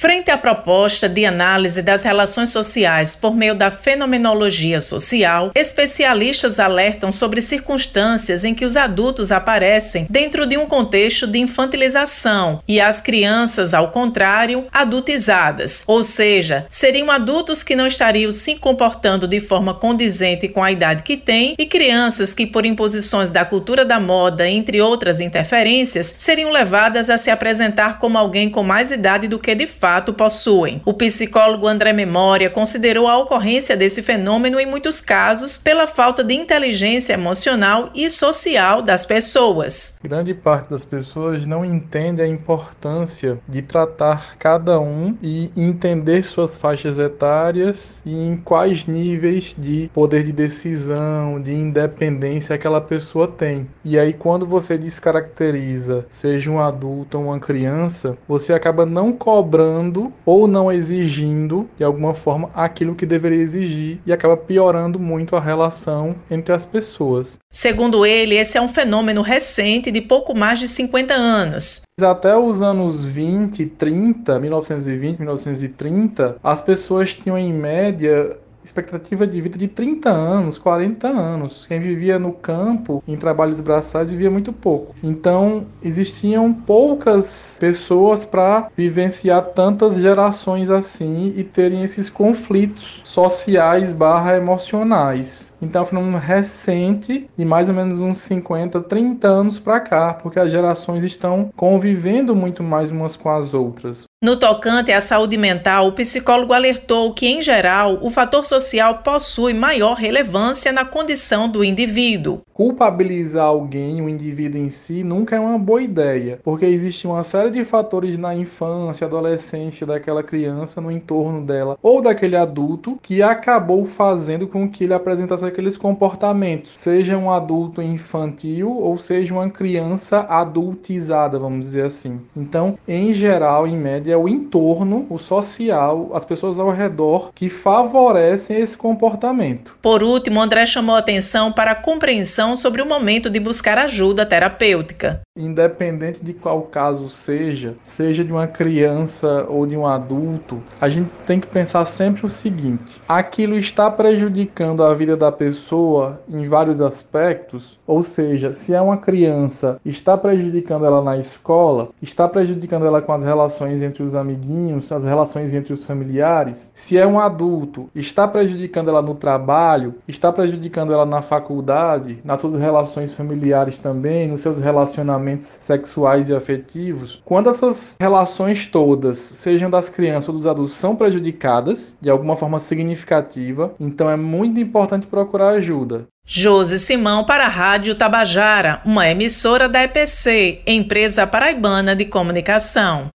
Frente à proposta de análise das relações sociais por meio da fenomenologia social, especialistas alertam sobre circunstâncias em que os adultos aparecem dentro de um contexto de infantilização e as crianças, ao contrário, adultizadas, ou seja, seriam adultos que não estariam se comportando de forma condizente com a idade que têm e crianças que, por imposições da cultura da moda, entre outras interferências, seriam levadas a se apresentar como alguém com mais idade do que de fato fato possuem. O psicólogo André Memória considerou a ocorrência desse fenômeno em muitos casos pela falta de inteligência emocional e social das pessoas. Grande parte das pessoas não entende a importância de tratar cada um e entender suas faixas etárias e em quais níveis de poder de decisão, de independência aquela pessoa tem. E aí quando você descaracteriza, seja um adulto ou uma criança, você acaba não cobrando ou não exigindo de alguma forma aquilo que deveria exigir e acaba piorando muito a relação entre as pessoas. Segundo ele, esse é um fenômeno recente de pouco mais de 50 anos. Até os anos 20, 30, 1920, 1930, as pessoas tinham em média expectativa de vida de 30 anos, 40 anos. Quem vivia no campo, em trabalhos braçais, vivia muito pouco. Então, existiam poucas pessoas para vivenciar tantas gerações assim e terem esses conflitos sociais barra emocionais. Então é um fenômeno recente, de mais ou menos uns 50, 30 anos para cá, porque as gerações estão convivendo muito mais umas com as outras. No tocante à saúde mental, o psicólogo alertou que, em geral, o fator social possui maior relevância na condição do indivíduo. Culpabilizar alguém, o indivíduo em si, nunca é uma boa ideia, porque existe uma série de fatores na infância, adolescência daquela criança, no entorno dela, ou daquele adulto, que acabou fazendo com que ele apresentasse aqueles comportamentos, seja um adulto infantil ou seja uma criança adultizada, vamos dizer assim. Então, em geral, em média, é o entorno, o social, as pessoas ao redor que favorecem esse comportamento. Por último, André chamou atenção para a compreensão sobre o momento de buscar ajuda terapêutica. Independente de qual caso seja, seja de uma criança ou de um adulto, a gente tem que pensar sempre o seguinte: aquilo está prejudicando a vida da pessoa em vários aspectos, ou seja, se é uma criança, está prejudicando ela na escola, está prejudicando ela com as relações entre os amiguinhos, as relações entre os familiares. Se é um adulto, está prejudicando ela no trabalho, está prejudicando ela na faculdade, nas suas relações familiares também, nos seus relacionamentos sexuais e afetivos. Quando essas relações todas, sejam das crianças ou dos adultos, são prejudicadas de alguma forma significativa, então é muito importante procurar procurar ajuda. Josi Simão para a Rádio Tabajara, uma emissora da EPC, Empresa Paraibana de Comunicação.